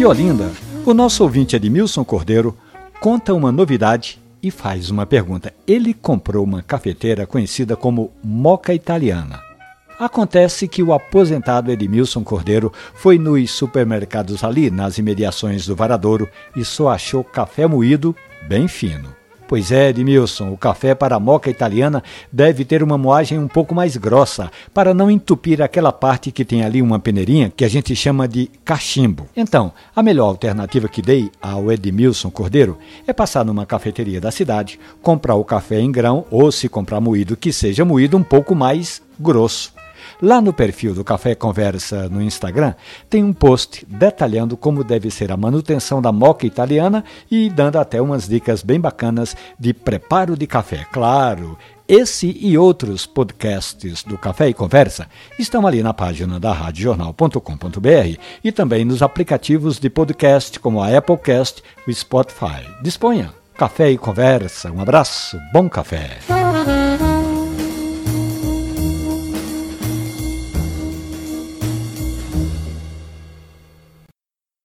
De Olinda, o nosso ouvinte Edmilson Cordeiro conta uma novidade e faz uma pergunta. Ele comprou uma cafeteira conhecida como Moca Italiana. Acontece que o aposentado Edmilson Cordeiro foi nos supermercados ali, nas imediações do Varadouro, e só achou café moído bem fino. Pois é, Edmilson, o café para a moca italiana deve ter uma moagem um pouco mais grossa, para não entupir aquela parte que tem ali uma peneirinha que a gente chama de cachimbo. Então, a melhor alternativa que dei ao Edmilson Cordeiro é passar numa cafeteria da cidade, comprar o café em grão ou, se comprar moído, que seja moído um pouco mais grosso. Lá no perfil do Café Conversa no Instagram, tem um post detalhando como deve ser a manutenção da moca italiana e dando até umas dicas bem bacanas de preparo de café. Claro, esse e outros podcasts do Café e Conversa estão ali na página da radiojornal.com.br e também nos aplicativos de podcast como a Applecast e o Spotify. Disponha. Café e Conversa. Um abraço, bom café.